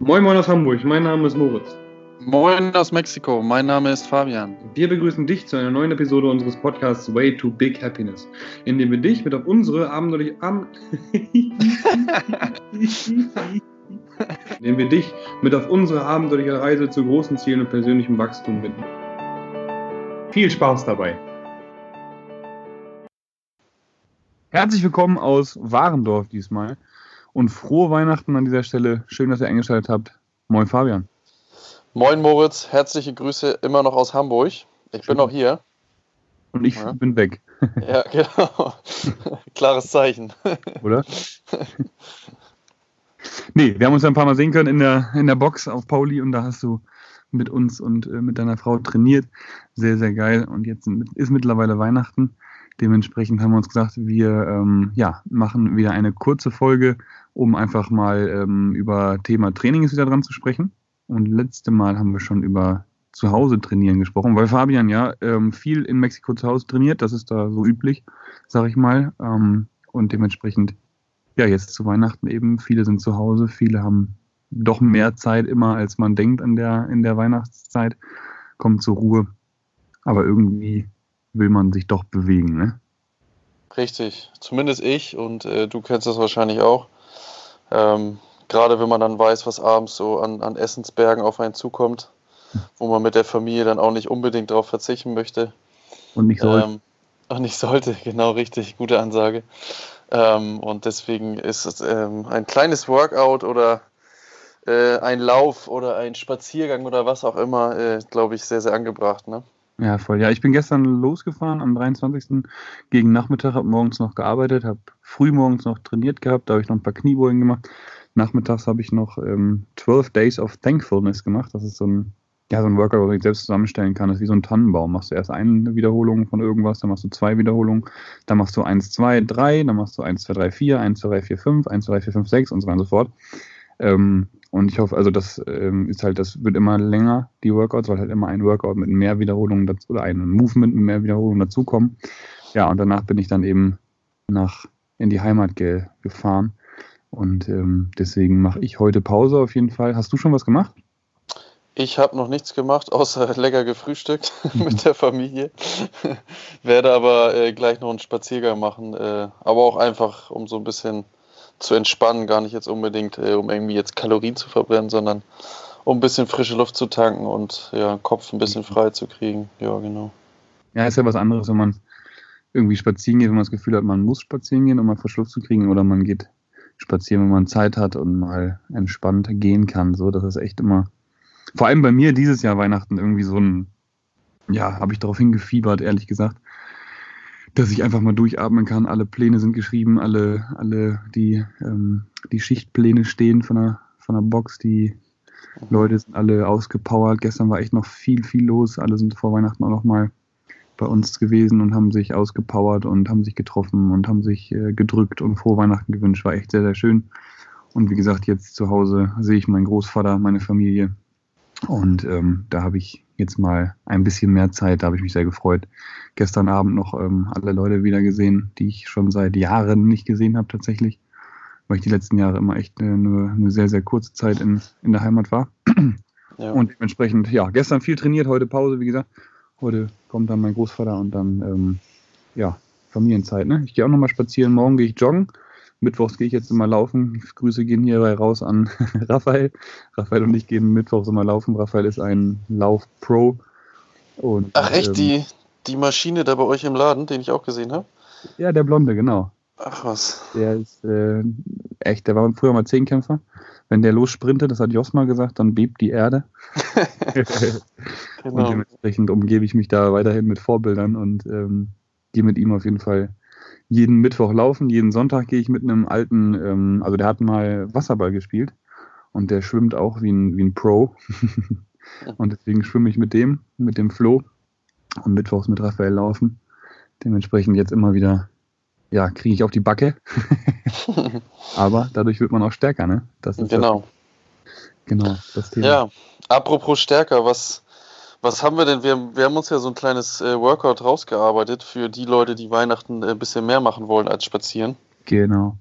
Moin Moin aus Hamburg, mein Name ist Moritz. Moin aus Mexiko, mein Name ist Fabian. Wir begrüßen dich zu einer neuen Episode unseres Podcasts Way to Big Happiness, in dem wir dich mit auf unsere abenteuerliche Am in dem wir dich mit auf unsere abenteuerliche Reise zu großen Zielen und persönlichem Wachstum bitten. Viel Spaß dabei! Herzlich willkommen aus Warendorf diesmal und frohe Weihnachten an dieser Stelle. Schön, dass ihr eingeschaltet habt. Moin Fabian. Moin Moritz, herzliche Grüße immer noch aus Hamburg. Ich Schön. bin noch hier. Und ich ja. bin weg. Ja, genau. Klares Zeichen. Oder? nee, wir haben uns ja ein paar Mal sehen können in der, in der Box auf Pauli und da hast du mit uns und äh, mit deiner Frau trainiert. Sehr, sehr geil. Und jetzt ist mittlerweile Weihnachten. Dementsprechend haben wir uns gesagt, wir ähm, ja, machen wieder eine kurze Folge, um einfach mal ähm, über Thema Training wieder dran zu sprechen. Und letzte Mal haben wir schon über zu Hause trainieren gesprochen, weil Fabian ja ähm, viel in Mexiko zu Hause trainiert, das ist da so üblich, sag ich mal. Ähm, und dementsprechend, ja, jetzt zu Weihnachten eben, viele sind zu Hause, viele haben doch mehr Zeit immer, als man denkt in der, in der Weihnachtszeit, kommen zur Ruhe. Aber irgendwie will man sich doch bewegen, ne? Richtig, zumindest ich und äh, du kennst das wahrscheinlich auch. Ähm, Gerade wenn man dann weiß, was abends so an, an Essensbergen auf einen zukommt, wo man mit der Familie dann auch nicht unbedingt darauf verzichten möchte. Und nicht sollte. Ähm, und nicht sollte, genau richtig, gute Ansage. Ähm, und deswegen ist es ähm, ein kleines Workout oder äh, ein Lauf oder ein Spaziergang oder was auch immer, äh, glaube ich, sehr, sehr angebracht. Ne? Ja, voll. Ja, ich bin gestern losgefahren am 23. gegen Nachmittag, habe morgens noch gearbeitet, habe früh morgens noch trainiert gehabt, da habe ich noch ein paar Kniebeugen gemacht. Nachmittags habe ich noch ähm, 12 Days of Thankfulness gemacht. Das ist so ein, ja, so ein Workout, was ich selbst zusammenstellen kann. Das ist wie so ein Tannenbaum. Machst du erst eine Wiederholung von irgendwas, dann machst du zwei Wiederholungen, dann machst du 1, 2, 3, dann machst du 1, 2, 3, 4, 1, 2, 3, 4, 5, 1, 2, 3, 4, 5, 6 und so weiter und so fort. Ähm, und ich hoffe, also das ähm, ist halt, das wird immer länger, die Workouts, weil halt immer ein Workout mit mehr Wiederholungen dazu, oder ein Movement mit mehr Wiederholungen dazukommen. Ja, und danach bin ich dann eben nach in die Heimat ge gefahren. Und ähm, deswegen mache ich heute Pause auf jeden Fall. Hast du schon was gemacht? Ich habe noch nichts gemacht, außer lecker gefrühstückt mit der Familie. Werde aber äh, gleich noch einen Spaziergang machen, äh, aber auch einfach, um so ein bisschen zu entspannen, gar nicht jetzt unbedingt, äh, um irgendwie jetzt Kalorien zu verbrennen, sondern um ein bisschen frische Luft zu tanken und ja, Kopf ein bisschen frei zu kriegen. Ja, genau. Ja, ist ja was anderes, wenn man irgendwie spazieren geht, wenn man das Gefühl hat, man muss spazieren gehen, um mal frische Luft zu kriegen, oder man geht spazieren, wenn man Zeit hat und mal entspannt gehen kann. So, das ist echt immer, vor allem bei mir dieses Jahr Weihnachten irgendwie so ein, ja, habe ich darauf hingefiebert, ehrlich gesagt dass ich einfach mal durchatmen kann. Alle Pläne sind geschrieben, alle, alle die, ähm, die Schichtpläne stehen von der, von der Box, die Leute sind alle ausgepowert. Gestern war echt noch viel, viel los. Alle sind vor Weihnachten auch noch mal bei uns gewesen und haben sich ausgepowert und haben sich getroffen und haben sich äh, gedrückt und frohe Weihnachten gewünscht. War echt sehr, sehr schön. Und wie gesagt, jetzt zu Hause sehe ich meinen Großvater, meine Familie. Und ähm, da habe ich jetzt mal ein bisschen mehr Zeit. Da habe ich mich sehr gefreut. Gestern Abend noch ähm, alle Leute wieder gesehen, die ich schon seit Jahren nicht gesehen habe tatsächlich, weil ich die letzten Jahre immer echt eine, eine sehr, sehr kurze Zeit in, in der Heimat war. Ja. Und dementsprechend, ja, gestern viel trainiert, heute Pause, wie gesagt. Heute kommt dann mein Großvater und dann, ähm, ja, Familienzeit. Ne? Ich gehe auch nochmal spazieren, morgen gehe ich joggen. Mittwochs gehe ich jetzt immer laufen. Grüße gehen hierbei raus an Raphael. Raphael und ich gehen mittwochs immer laufen. Raphael ist ein Lauf-Pro. Ach echt, ähm, die, die Maschine da bei euch im Laden, den ich auch gesehen habe? Ja, der Blonde, genau. Ach was. Der ist äh, echt, der war früher mal Zehnkämpfer. Wenn der lossprintet, das hat Jos mal gesagt, dann bebt die Erde. genau. Und dementsprechend umgebe ich mich da weiterhin mit Vorbildern und ähm, gehe mit ihm auf jeden Fall jeden Mittwoch laufen, jeden Sonntag gehe ich mit einem alten, ähm, also der hat mal Wasserball gespielt und der schwimmt auch wie ein, wie ein Pro. und deswegen schwimme ich mit dem, mit dem Flo und mittwochs mit Raphael laufen. Dementsprechend jetzt immer wieder, ja, kriege ich auf die Backe. Aber dadurch wird man auch stärker, ne? Das ist genau. Das, genau, das Thema. Ja, apropos stärker, was was haben wir denn? Wir, wir haben uns ja so ein kleines äh, Workout rausgearbeitet für die Leute, die Weihnachten ein äh, bisschen mehr machen wollen als spazieren. Genau.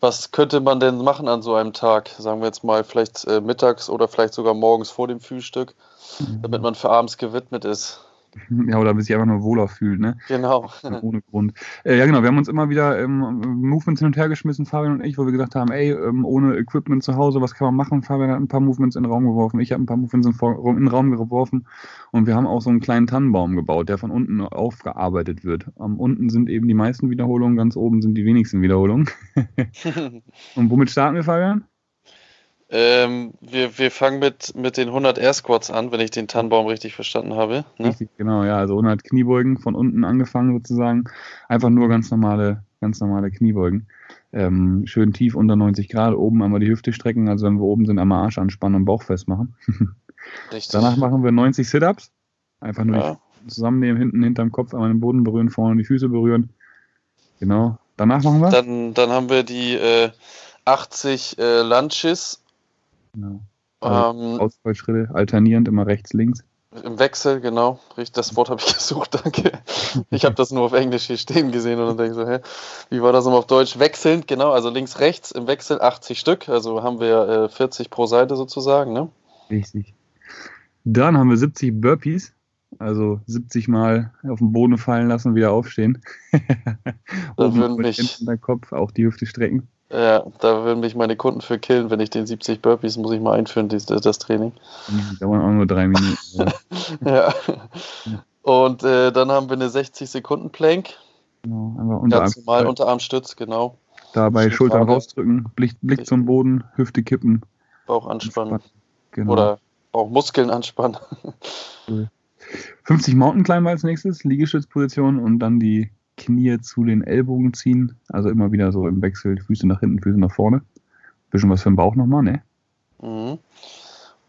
Was könnte man denn machen an so einem Tag? Sagen wir jetzt mal vielleicht äh, mittags oder vielleicht sogar morgens vor dem Frühstück, mhm. damit man für abends gewidmet ist. Ja, oder bis sich einfach nur wohler fühlt, ne? Genau. Ohne Grund. Äh, ja, genau. Wir haben uns immer wieder ähm, Movements hin und her geschmissen, Fabian und ich, wo wir gesagt haben, ey, ähm, ohne Equipment zu Hause, was kann man machen? Fabian hat ein paar Movements in den Raum geworfen, ich habe ein paar Movements in, in, den Raum geworfen und wir haben auch so einen kleinen Tannenbaum gebaut, der von unten aufgearbeitet wird. Am unten sind eben die meisten Wiederholungen, ganz oben sind die wenigsten Wiederholungen. und womit starten wir, Fabian? Ähm, wir, wir fangen mit, mit den 100 Air Squats an, wenn ich den Tannenbaum richtig verstanden habe. Ne? Richtig, genau, ja. Also 100 Kniebeugen von unten angefangen sozusagen. Einfach nur ganz normale, ganz normale Kniebeugen. Ähm, schön tief unter 90 Grad, oben einmal die Hüfte strecken, also wenn wir oben sind, einmal Arsch anspannen und Bauch festmachen. Richtig. Danach machen wir 90 Sit-Ups. Einfach nur ja. zusammennehmen, hinten hinterm Kopf einmal den Boden berühren, vorne die Füße berühren. Genau. Danach machen wir? Dann, dann haben wir die äh, 80 äh, Lunches Genau. Also ähm, Ausfallschritte, alternierend, immer rechts, links. Im Wechsel, genau. Das Wort habe ich gesucht, danke. Ich habe das nur auf Englisch hier stehen gesehen und dann denke ich so, hä, wie war das nochmal auf Deutsch? Wechselnd, genau, also links, rechts im Wechsel 80 Stück, also haben wir äh, 40 pro Seite sozusagen, ne? Richtig. Dann haben wir 70 Burpees, also 70 Mal auf den Boden fallen lassen, wieder aufstehen. da würden mich... Der Kopf, auch die Hüfte strecken. Ja, da würden mich meine Kunden für killen, wenn ich den 70 Burpees muss ich mal einführen, das, das Training. Die dauern auch nur drei Minuten. ja. Und äh, dann haben wir eine 60 Sekunden Plank. Genau, einfach Unterarm Ganz normal Unterarmstütz, genau. Dabei Schultern rausdrücken, Blick, Blick zum Boden, Hüfte kippen. Bauch anspannen. Genau. Oder auch Muskeln anspannen. 50 Mountain Climber als nächstes, Liegestützposition und dann die Knie zu den Ellbogen ziehen. Also immer wieder so im Wechsel, Füße nach hinten, Füße nach vorne. Bisschen was für den Bauch nochmal, ne? Mhm.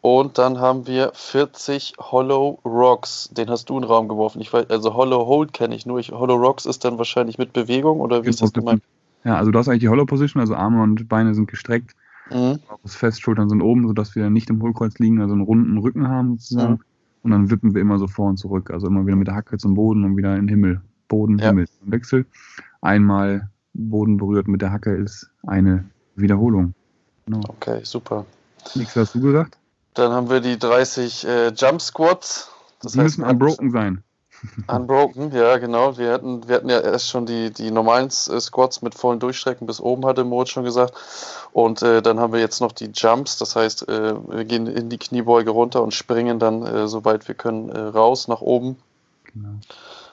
Und dann haben wir 40 Hollow Rocks. Den hast du in den Raum geworfen. Ich weiß, also Hollow Hold kenne ich nur. Ich, Hollow Rocks ist dann wahrscheinlich mit Bewegung oder wie ist das gemeint? Ja, also du hast eigentlich die Hollow Position, also Arme und Beine sind gestreckt. Mhm. Fest, Schultern sind oben, sodass wir nicht im Hohlkreuz liegen, also einen runden Rücken haben sozusagen. Mhm. Und dann wippen wir immer so vor und zurück. Also immer wieder mit der Hacke zum Boden und wieder in den Himmel. Boden, ja. Himmel. Wechsel. Einmal Boden berührt mit der Hacke ist eine Wiederholung. Genau. Okay, super. Nichts hast du gesagt? Dann haben wir die 30 äh, Jump Squats. Das die heißt, müssen unbroken sein. Unbroken, ja, genau. Wir hatten, wir hatten ja erst schon die, die normalen äh, Squats mit vollen Durchstrecken bis oben, hatte Moritz schon gesagt. Und äh, dann haben wir jetzt noch die Jumps, das heißt, äh, wir gehen in die Kniebeuge runter und springen dann, äh, soweit wir können, äh, raus nach oben. Genau.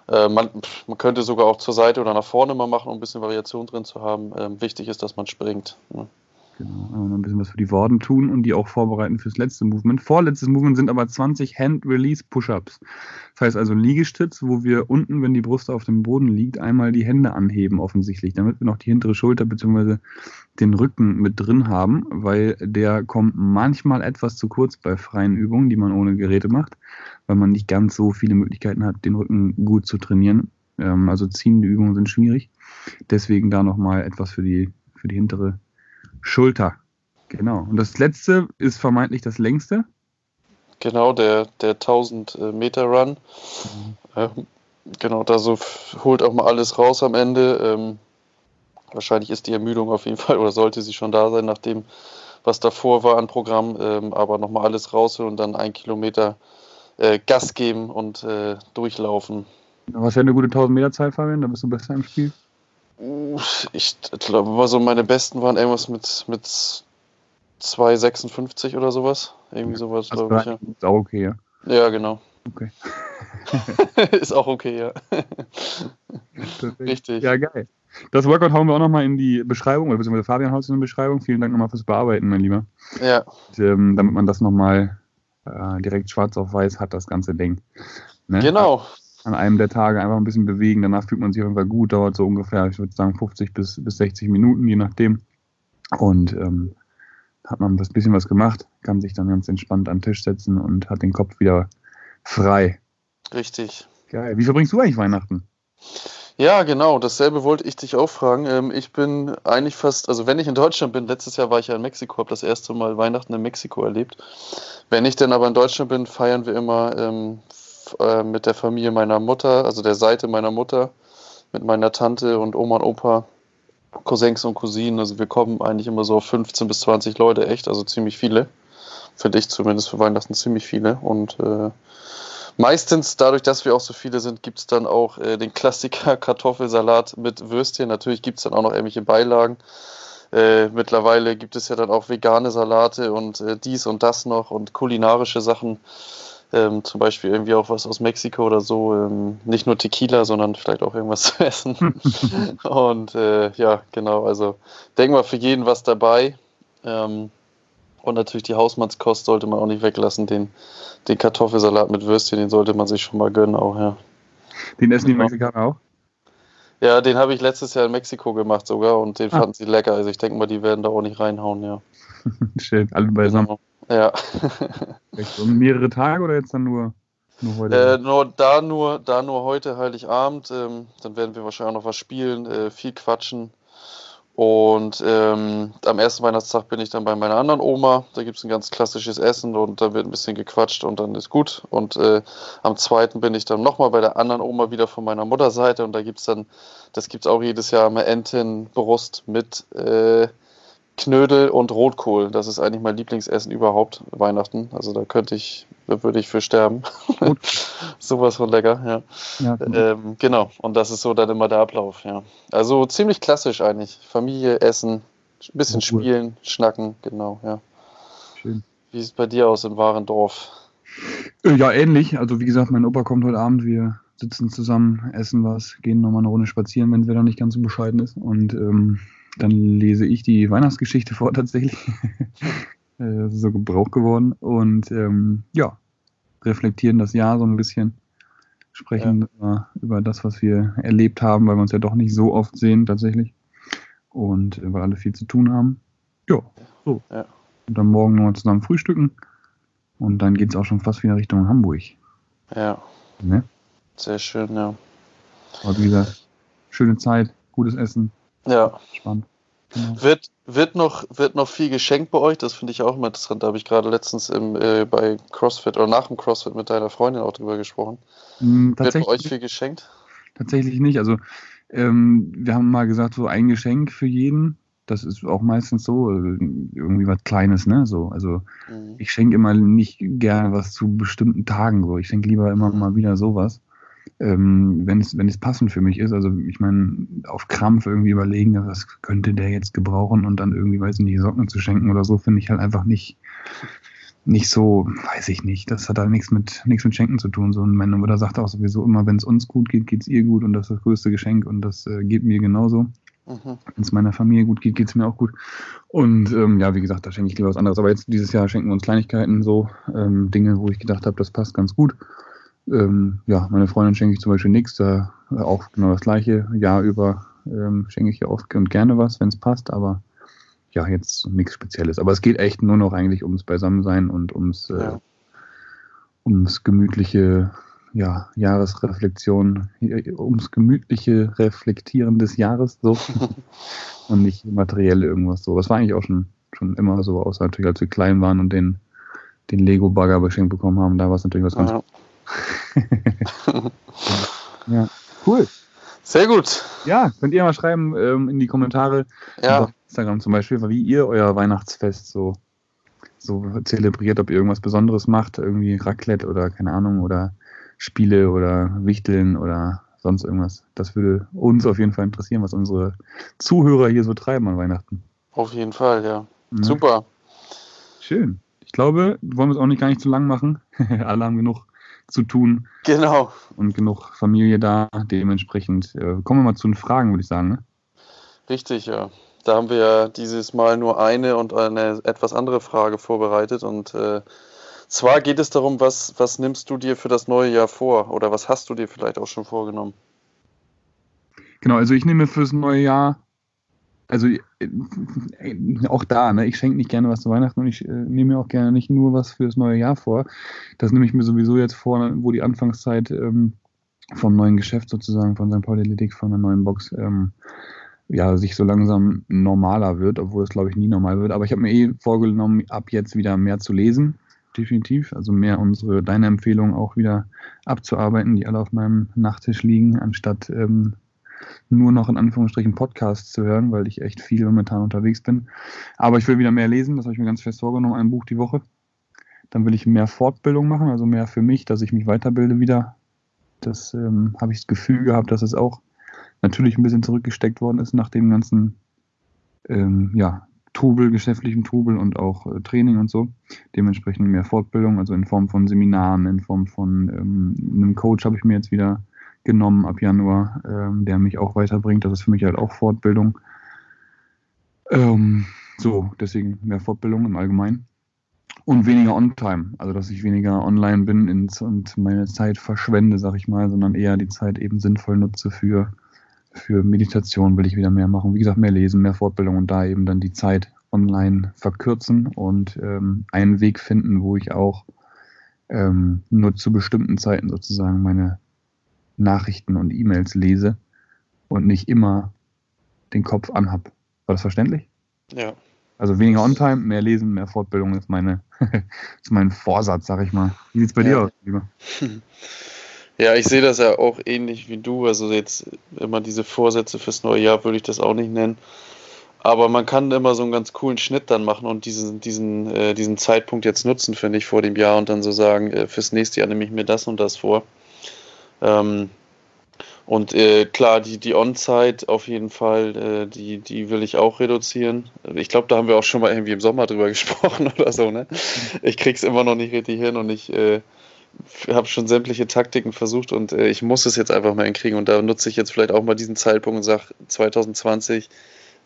Äh, man, man, könnte sogar auch zur Seite oder nach vorne mal machen, um ein bisschen Variation drin zu haben. Ähm, wichtig ist, dass man springt. Ne? Genau, noch ein bisschen was für die Worden tun und die auch vorbereiten fürs letzte Movement. Vorletztes Movement sind aber 20 Hand-Release-Push-Ups. Das heißt also Liegestütz, wo wir unten, wenn die Brust auf dem Boden liegt, einmal die Hände anheben offensichtlich, damit wir noch die hintere Schulter bzw. den Rücken mit drin haben, weil der kommt manchmal etwas zu kurz bei freien Übungen, die man ohne Geräte macht, weil man nicht ganz so viele Möglichkeiten hat, den Rücken gut zu trainieren. Ähm, also ziehende Übungen sind schwierig. Deswegen da nochmal etwas für die, für die hintere Schulter. Genau. Und das letzte ist vermeintlich das längste. Genau, der, der 1000 äh, Meter Run. Mhm. Ähm, genau, da so holt auch mal alles raus am Ende. Ähm, wahrscheinlich ist die Ermüdung auf jeden Fall oder sollte sie schon da sein, nachdem was davor war an Programm. Ähm, aber nochmal alles rausholen und dann ein Kilometer äh, Gas geben und äh, durchlaufen. Was wäre eine gute 1000 Meter Zeit, Fabian? Da bist du besser im Spiel. Ich glaube, so meine besten waren irgendwas mit, mit 2,56 oder sowas. Irgendwie sowas, also glaube ich. Ja. Ist auch okay, ja. Ja, genau. Okay. ist auch okay, ja. Richtig. Ja, geil. Das Workout hauen wir auch nochmal in die Beschreibung, oder beziehungsweise Fabian haut es in die Beschreibung. Vielen Dank nochmal fürs Bearbeiten, mein Lieber. Ja. Und, ähm, damit man das nochmal äh, direkt schwarz auf weiß hat, das ganze Ding. Ne? Genau an einem der Tage einfach ein bisschen bewegen. Danach fühlt man sich auf jeden Fall gut. Dauert so ungefähr, ich würde sagen, 50 bis, bis 60 Minuten, je nachdem. Und ähm, hat man ein bisschen was gemacht, kann sich dann ganz entspannt an den Tisch setzen und hat den Kopf wieder frei. Richtig. Geil. Wie verbringst du eigentlich Weihnachten? Ja, genau. Dasselbe wollte ich dich auch fragen. Ähm, ich bin eigentlich fast, also wenn ich in Deutschland bin, letztes Jahr war ich ja in Mexiko, habe das erste Mal Weihnachten in Mexiko erlebt. Wenn ich dann aber in Deutschland bin, feiern wir immer ähm, äh, mit der Familie meiner Mutter, also der Seite meiner Mutter, mit meiner Tante und Oma und Opa Cousins und Cousinen. Also wir kommen eigentlich immer so auf 15 bis 20 Leute, echt, also ziemlich viele. Finde ich zumindest für Weihnachten ziemlich viele. Und äh, meistens, dadurch, dass wir auch so viele sind, gibt es dann auch äh, den Klassiker Kartoffelsalat mit Würstchen. Natürlich gibt es dann auch noch irgendwelche Beilagen. Äh, mittlerweile gibt es ja dann auch vegane Salate und äh, dies und das noch und kulinarische Sachen. Ähm, zum Beispiel irgendwie auch was aus Mexiko oder so. Ähm, nicht nur Tequila, sondern vielleicht auch irgendwas zu essen. und äh, ja, genau. Also denken wir für jeden was dabei. Ähm, und natürlich die Hausmannskost sollte man auch nicht weglassen. Den, den Kartoffelsalat mit Würstchen, den sollte man sich schon mal gönnen auch, ja. Den essen die Mexikaner auch? Ja, den habe ich letztes Jahr in Mexiko gemacht sogar und den ah. fanden sie lecker. Also ich denke mal, die werden da auch nicht reinhauen, ja. Schön, alle beisammen. Genau. Ja. Mehrere Tage oder jetzt dann nur, nur heute? Äh, nur, da, nur, da nur heute, Heiligabend. Ähm, dann werden wir wahrscheinlich auch noch was spielen, äh, viel quatschen. Und ähm, am ersten Weihnachtstag bin ich dann bei meiner anderen Oma. Da gibt es ein ganz klassisches Essen und da wird ein bisschen gequatscht und dann ist gut. Und äh, am zweiten bin ich dann nochmal bei der anderen Oma wieder von meiner Mutterseite und da gibt es dann, das gibt es auch jedes Jahr, eine Entenbrust mit äh, Knödel und Rotkohl. Das ist eigentlich mein Lieblingsessen überhaupt, Weihnachten. Also da könnte ich, da würde ich für sterben. Sowas von lecker, ja. ja genau. Ähm, genau, und das ist so dann immer der Ablauf, ja. Also ziemlich klassisch eigentlich. Familie, Essen, ein bisschen ja, cool. spielen, schnacken, genau, ja. Schön. Wie sieht es bei dir aus in Warendorf? Äh, ja, ähnlich. Also wie gesagt, mein Opa kommt heute Abend, wir sitzen zusammen, essen was, gehen nochmal eine Runde spazieren, wenn es wieder nicht ganz so bescheiden ist. Und ähm, dann lese ich die Weihnachtsgeschichte vor tatsächlich. äh, so Gebrauch geworden. Und ähm, ja, reflektieren das Jahr so ein bisschen. Sprechen ja. über, über, das, was wir erlebt haben, weil wir uns ja doch nicht so oft sehen tatsächlich. Und äh, weil alle viel zu tun haben. Ja, so. Ja. Und dann morgen nochmal zusammen frühstücken. Und dann geht es auch schon fast wieder Richtung Hamburg. Ja. Ne? Sehr schön, ja. Aber wie gesagt, schöne Zeit, gutes Essen, ja. Spannend. Genau. Wird, wird, noch, wird noch viel geschenkt bei euch? Das finde ich auch immer interessant. Da habe ich gerade letztens im, äh, bei CrossFit oder nach dem CrossFit mit deiner Freundin auch drüber gesprochen. Mm, wird bei euch viel geschenkt? Tatsächlich nicht. Also ähm, wir haben mal gesagt, so ein Geschenk für jeden. Das ist auch meistens so, äh, irgendwie was Kleines, ne? So, also mhm. ich schenke immer nicht gerne was zu bestimmten Tagen. So. Ich schenke lieber immer mal wieder sowas ähm, wenn es wenn es passend für mich ist. Also ich meine, auf Krampf irgendwie überlegen, was könnte der jetzt gebrauchen und dann irgendwie, weiß ich nicht, Socken zu schenken oder so, finde ich halt einfach nicht nicht so, weiß ich nicht. Das hat halt nichts mit nichts mit Schenken zu tun. So und meine Mutter sagt auch sowieso immer, wenn es uns gut geht, geht es ihr gut und das ist das größte Geschenk und das äh, geht mir genauso. Mhm. Wenn es meiner Familie gut geht, geht es mir auch gut. Und ähm, ja, wie gesagt, da schenke ich lieber was anderes. Aber jetzt dieses Jahr schenken wir uns Kleinigkeiten, so ähm, Dinge, wo ich gedacht habe, das passt ganz gut. Ähm, ja, meine Freundin schenke ich zum Beispiel nichts, da auch genau das gleiche Jahr über ähm, schenke ich ja oft und gerne was, wenn es passt, aber ja, jetzt nichts Spezielles. Aber es geht echt nur noch eigentlich ums Beisammensein und ums, äh, ja. ums gemütliche ja, Jahresreflexion, ums gemütliche Reflektieren des Jahres so und nicht materiell irgendwas so. Das war eigentlich auch schon, schon immer so, außer natürlich als wir klein waren und den, den Lego-Bagger beschenkt bekommen haben, da war es natürlich was ganz ja. ja, cool. Sehr gut. Ja, könnt ihr mal schreiben ähm, in die Kommentare ja. auf Instagram zum Beispiel, wie ihr euer Weihnachtsfest so, so zelebriert, ob ihr irgendwas Besonderes macht, irgendwie Raclette oder keine Ahnung, oder Spiele oder Wichteln oder sonst irgendwas. Das würde uns auf jeden Fall interessieren, was unsere Zuhörer hier so treiben an Weihnachten. Auf jeden Fall, ja. ja. Super. Schön. Ich glaube, wollen wir es auch nicht gar nicht zu lang machen. Alle haben genug zu tun. Genau. Und genug Familie da. Dementsprechend äh, kommen wir mal zu den Fragen, würde ich sagen. Ne? Richtig, ja. Da haben wir ja dieses Mal nur eine und eine etwas andere Frage vorbereitet. Und äh, zwar geht es darum, was, was nimmst du dir für das neue Jahr vor? Oder was hast du dir vielleicht auch schon vorgenommen? Genau, also ich nehme fürs neue Jahr also äh, auch da, ne, ich schenke nicht gerne was zu Weihnachten und ich äh, nehme mir auch gerne nicht nur was für das neue Jahr vor. Das nehme ich mir sowieso jetzt vor, wo die Anfangszeit ähm, vom neuen Geschäft sozusagen, von St. Pauli Athletik, von der neuen Box, ähm, ja, sich so langsam normaler wird, obwohl es glaube ich nie normal wird. Aber ich habe mir eh vorgenommen, ab jetzt wieder mehr zu lesen, definitiv. Also mehr unsere, deine Empfehlungen auch wieder abzuarbeiten, die alle auf meinem Nachttisch liegen, anstatt ähm, nur noch in Anführungsstrichen Podcasts zu hören, weil ich echt viel momentan unterwegs bin. Aber ich will wieder mehr lesen, das habe ich mir ganz fest vorgenommen, ein Buch die Woche. Dann will ich mehr Fortbildung machen, also mehr für mich, dass ich mich weiterbilde wieder. Das ähm, habe ich das Gefühl gehabt, dass es auch natürlich ein bisschen zurückgesteckt worden ist nach dem ganzen ähm, ja, Trubel, geschäftlichen Trubel und auch äh, Training und so. Dementsprechend mehr Fortbildung, also in Form von Seminaren, in Form von ähm, einem Coach habe ich mir jetzt wieder genommen ab Januar, ähm, der mich auch weiterbringt. Das ist für mich halt auch Fortbildung. Ähm, so, deswegen mehr Fortbildung im Allgemeinen. Und weniger On-Time, also dass ich weniger online bin und meine Zeit verschwende, sag ich mal, sondern eher die Zeit eben sinnvoll nutze für für Meditation will ich wieder mehr machen. Wie gesagt, mehr lesen, mehr Fortbildung und da eben dann die Zeit online verkürzen und ähm, einen Weg finden, wo ich auch ähm, nur zu bestimmten Zeiten sozusagen meine Nachrichten und E-Mails lese und nicht immer den Kopf anhab. War das verständlich? Ja. Also weniger On-Time, mehr lesen, mehr Fortbildung ist meine ist mein Vorsatz, sag ich mal. Wie sieht's bei ja. dir aus, lieber? Ja, ich sehe das ja auch ähnlich wie du. Also jetzt immer diese Vorsätze fürs neue Jahr würde ich das auch nicht nennen. Aber man kann immer so einen ganz coolen Schnitt dann machen und diesen, diesen, äh, diesen Zeitpunkt jetzt nutzen, finde ich, vor dem Jahr und dann so sagen, äh, fürs nächste Jahr nehme ich mir das und das vor. Ähm, und äh, klar, die, die On-Zeit auf jeden Fall, äh, die, die will ich auch reduzieren. Ich glaube, da haben wir auch schon mal irgendwie im Sommer drüber gesprochen oder so, ne? Ich krieg's immer noch nicht richtig hin und ich äh, habe schon sämtliche Taktiken versucht und äh, ich muss es jetzt einfach mal hinkriegen. Und da nutze ich jetzt vielleicht auch mal diesen Zeitpunkt und sage 2020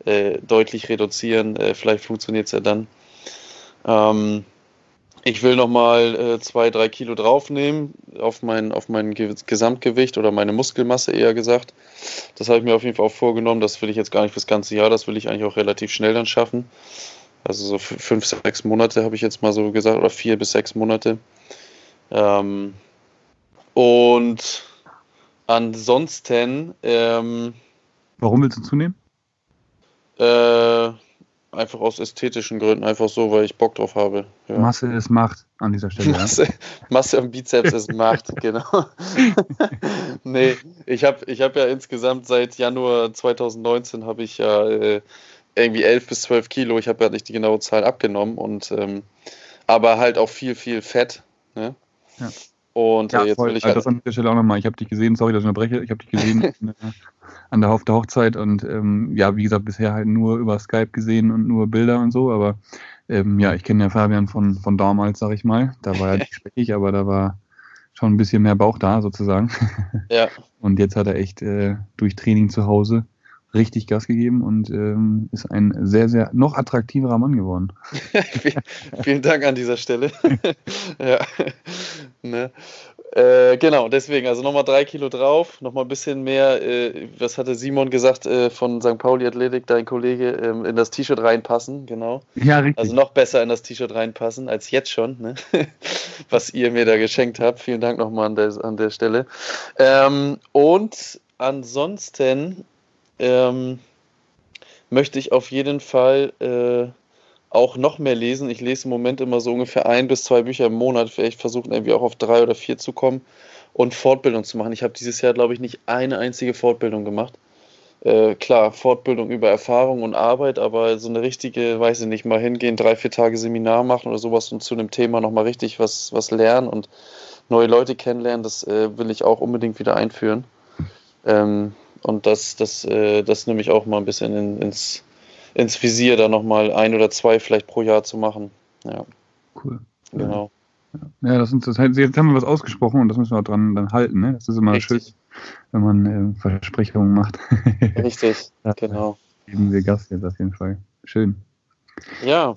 äh, deutlich reduzieren. Äh, vielleicht funktioniert es ja dann. Ähm, ich will nochmal äh, zwei, drei Kilo draufnehmen auf mein, auf mein Gesamtgewicht oder meine Muskelmasse eher gesagt. Das habe ich mir auf jeden Fall auch vorgenommen. Das will ich jetzt gar nicht fürs ganze Jahr. Das will ich eigentlich auch relativ schnell dann schaffen. Also so fünf, sechs Monate habe ich jetzt mal so gesagt oder vier bis sechs Monate. Ähm, und ansonsten. Ähm, Warum willst du zunehmen? Äh, einfach aus ästhetischen Gründen, einfach so, weil ich Bock drauf habe. Ja. Masse ist Macht an dieser Stelle. Masse, ja. Masse und Bizeps ist Macht, genau. nee, ich habe ich hab ja insgesamt seit Januar 2019 habe ich ja äh, irgendwie 11 bis 12 Kilo, ich habe ja nicht die genaue Zahl abgenommen und ähm, aber halt auch viel, viel Fett. Ne? Ja. Und ja, äh, jetzt voll. will ich also halt das an der Stelle auch nochmal. Ich habe dich gesehen, sorry, dass ich unterbreche. Ich habe dich gesehen an der, auf der Hochzeit und ähm, ja, wie gesagt, bisher halt nur über Skype gesehen und nur Bilder und so. Aber ähm, ja, ich kenne ja Fabian von, von damals, sag ich mal. Da war er nicht speckig, aber da war schon ein bisschen mehr Bauch da sozusagen. Ja. Und jetzt hat er echt äh, durch Training zu Hause richtig Gas gegeben und ähm, ist ein sehr, sehr noch attraktiverer Mann geworden. Vielen Dank an dieser Stelle. ja. Ne? Äh, genau, deswegen, also nochmal drei Kilo drauf, nochmal ein bisschen mehr, äh, was hatte Simon gesagt äh, von St. Pauli Athletik, dein Kollege, ähm, in das T-Shirt reinpassen, genau. Ja, richtig. Also noch besser in das T-Shirt reinpassen als jetzt schon, ne? was ihr mir da geschenkt habt. Vielen Dank nochmal an der, an der Stelle. Ähm, und ansonsten ähm, möchte ich auf jeden Fall äh, auch noch mehr lesen. Ich lese im Moment immer so ungefähr ein bis zwei Bücher im Monat. Vielleicht versuchen irgendwie auch auf drei oder vier zu kommen und Fortbildung zu machen. Ich habe dieses Jahr, glaube ich, nicht eine einzige Fortbildung gemacht. Äh, klar, Fortbildung über Erfahrung und Arbeit, aber so eine richtige, weiß ich nicht, mal hingehen, drei, vier Tage Seminar machen oder sowas und zu einem Thema nochmal richtig was, was lernen und neue Leute kennenlernen, das äh, will ich auch unbedingt wieder einführen. Ähm, und das, das, äh, das nehme ich auch mal ein bisschen in, ins, ins Visier, da nochmal ein oder zwei vielleicht pro Jahr zu machen. Ja. Cool. Genau. Ja, das, sind, das jetzt haben wir was ausgesprochen und das müssen wir auch dran dann halten. Ne? Das ist immer Richtig. schön, wenn man äh, Versprechungen macht. Richtig, genau. Geben wir Gast jetzt auf jeden Fall. Schön. Ja.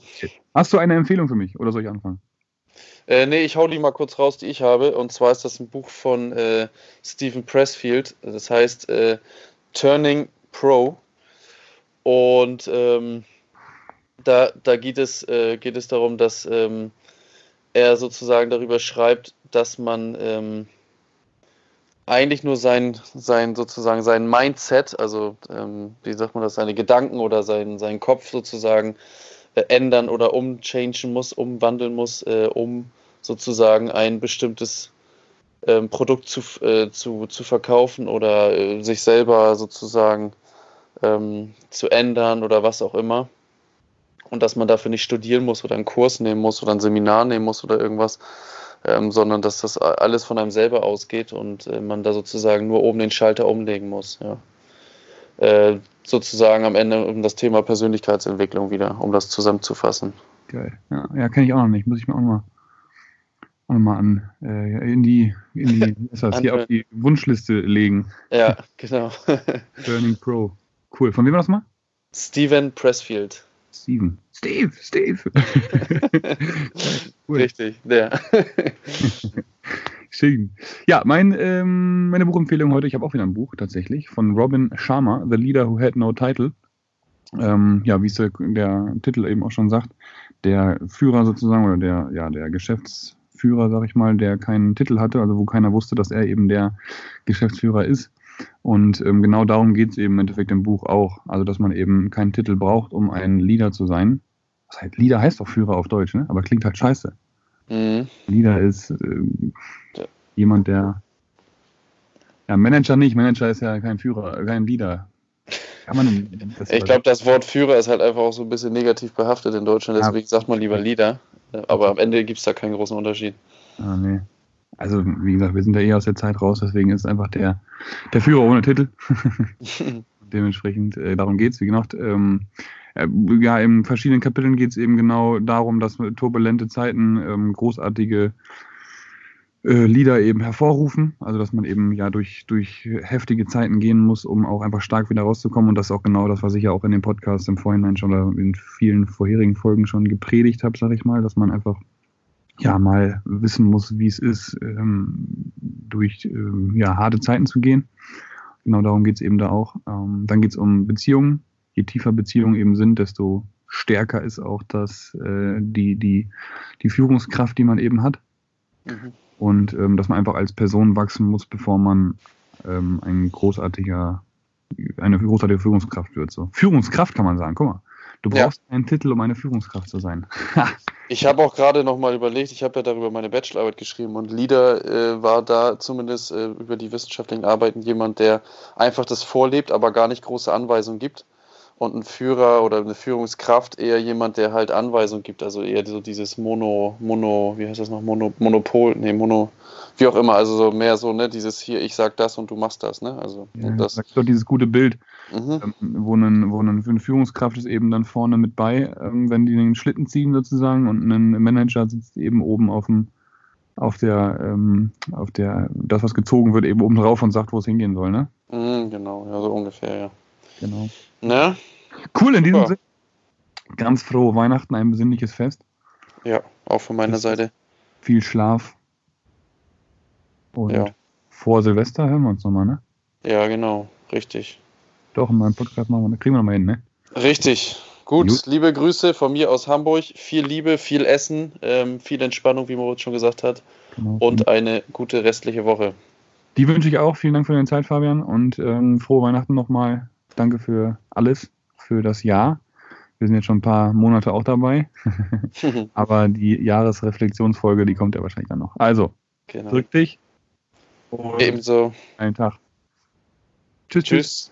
Hast du eine Empfehlung für mich oder soll ich anfangen? Äh, nee, ich hau die mal kurz raus, die ich habe. Und zwar ist das ein Buch von äh, Stephen Pressfield. Das heißt äh, Turning Pro. Und ähm, da, da geht, es, äh, geht es darum, dass ähm, er sozusagen darüber schreibt, dass man ähm, eigentlich nur sein, sein sozusagen sein Mindset, also ähm, wie sagt man das, seine Gedanken oder sein, seinen Kopf sozusagen äh, ändern oder umchangen muss, umwandeln muss, äh, um sozusagen ein bestimmtes ähm, Produkt zu, äh, zu, zu verkaufen oder äh, sich selber sozusagen ähm, zu ändern oder was auch immer. Und dass man dafür nicht studieren muss oder einen Kurs nehmen muss oder ein Seminar nehmen muss oder irgendwas, ähm, sondern dass das alles von einem selber ausgeht und äh, man da sozusagen nur oben den Schalter umlegen muss. Ja. Äh, sozusagen am Ende um das Thema Persönlichkeitsentwicklung wieder, um das zusammenzufassen. Geil. Ja, ja kenne ich auch noch nicht. Muss ich mir auch mal, auch mal an äh, in die, in die was heißt, hier auf die Wunschliste legen. Ja, genau. Burning Pro. Cool. Von wem war das mal? Steven Pressfield. Steven. Steve, Steve. cool. Richtig, der. Schön. Ja, mein, ähm, meine Buchempfehlung heute, ich habe auch wieder ein Buch tatsächlich von Robin Sharma, The Leader Who Had No Title. Ähm, ja, wie es der, der, Titel eben auch schon sagt, der Führer sozusagen oder der, ja, der Geschäftsführer, sag ich mal, der keinen Titel hatte, also wo keiner wusste, dass er eben der Geschäftsführer ist. Und ähm, genau darum geht es eben im Endeffekt im Buch auch. Also, dass man eben keinen Titel braucht, um ein Leader zu sein. Was heißt, Leader heißt doch Führer auf Deutsch, ne? aber klingt halt scheiße. Mhm. Leader ist äh, ja. jemand, der. Ja, Manager nicht. Manager ist ja kein Führer, kein Leader. ich glaube, das Wort Führer ist halt einfach auch so ein bisschen negativ behaftet in Deutschland, deswegen ja. sagt man lieber Leader. Aber am Ende gibt es da keinen großen Unterschied. Ah, nee. Also, wie gesagt, wir sind ja eh aus der Zeit raus, deswegen ist es einfach der, der Führer ohne Titel. Dementsprechend, äh, darum geht es. Wie gesagt, ähm, äh, ja, in verschiedenen Kapiteln geht es eben genau darum, dass turbulente Zeiten ähm, großartige äh, Lieder eben hervorrufen. Also dass man eben ja durch, durch heftige Zeiten gehen muss, um auch einfach stark wieder rauszukommen. Und das ist auch genau das, was ich ja auch in dem Podcast im Vorhinein schon oder in vielen vorherigen Folgen schon gepredigt habe, sage ich mal, dass man einfach ja mal wissen muss, wie es ist, ähm, durch ähm, ja, harte Zeiten zu gehen. Genau darum geht es eben da auch. Ähm, dann geht es um Beziehungen, je tiefer Beziehungen eben sind, desto stärker ist auch das, äh, die, die, die Führungskraft, die man eben hat. Mhm. Und ähm, dass man einfach als Person wachsen muss, bevor man ähm, ein großartiger, eine großartige Führungskraft wird. So. Führungskraft kann man sagen, guck mal. Du brauchst ja. einen Titel, um eine Führungskraft zu sein. ich habe auch gerade nochmal überlegt, ich habe ja darüber meine Bachelorarbeit geschrieben und Leader äh, war da zumindest äh, über die wissenschaftlichen Arbeiten jemand, der einfach das vorlebt, aber gar nicht große Anweisungen gibt und ein Führer oder eine Führungskraft eher jemand, der halt Anweisungen gibt, also eher so dieses Mono, Mono, wie heißt das noch, Mono, Monopol, nee, Mono, wie auch immer, also so mehr so, ne, dieses hier, ich sag das und du machst das, ne, also ja, das. Ist doch dieses gute Bild, mhm. ähm, wo, ein, wo eine Führungskraft ist eben dann vorne mit bei, ähm, wenn die den Schlitten ziehen sozusagen und ein Manager sitzt eben oben auf dem, auf der, ähm, auf der, das was gezogen wird, eben oben drauf und sagt, wo es hingehen soll, ne? Mhm, genau, ja, so ungefähr, ja. Genau. Ne? Cool, in diesem ja. Sinne. Ganz frohe Weihnachten, ein besinnliches Fest. Ja, auch von meiner Bis Seite. Viel Schlaf. Und ja. vor Silvester hören wir uns nochmal, ne? Ja, genau, richtig. Doch, in meinem Podcast machen wir, da kriegen wir nochmal hin, ne? Richtig. Gut, Gut, liebe Grüße von mir aus Hamburg. Viel Liebe, viel Essen, ähm, viel Entspannung, wie Moritz schon gesagt hat. Genau. Und eine gute restliche Woche. Die wünsche ich auch. Vielen Dank für deine Zeit, Fabian. Und ähm, frohe Weihnachten nochmal. Danke für alles für das Jahr. Wir sind jetzt schon ein paar Monate auch dabei. Aber die Jahresreflexionsfolge, die kommt ja wahrscheinlich dann noch. Also, genau. drück dich. Ebenso. Einen Tag. Tschüss. tschüss.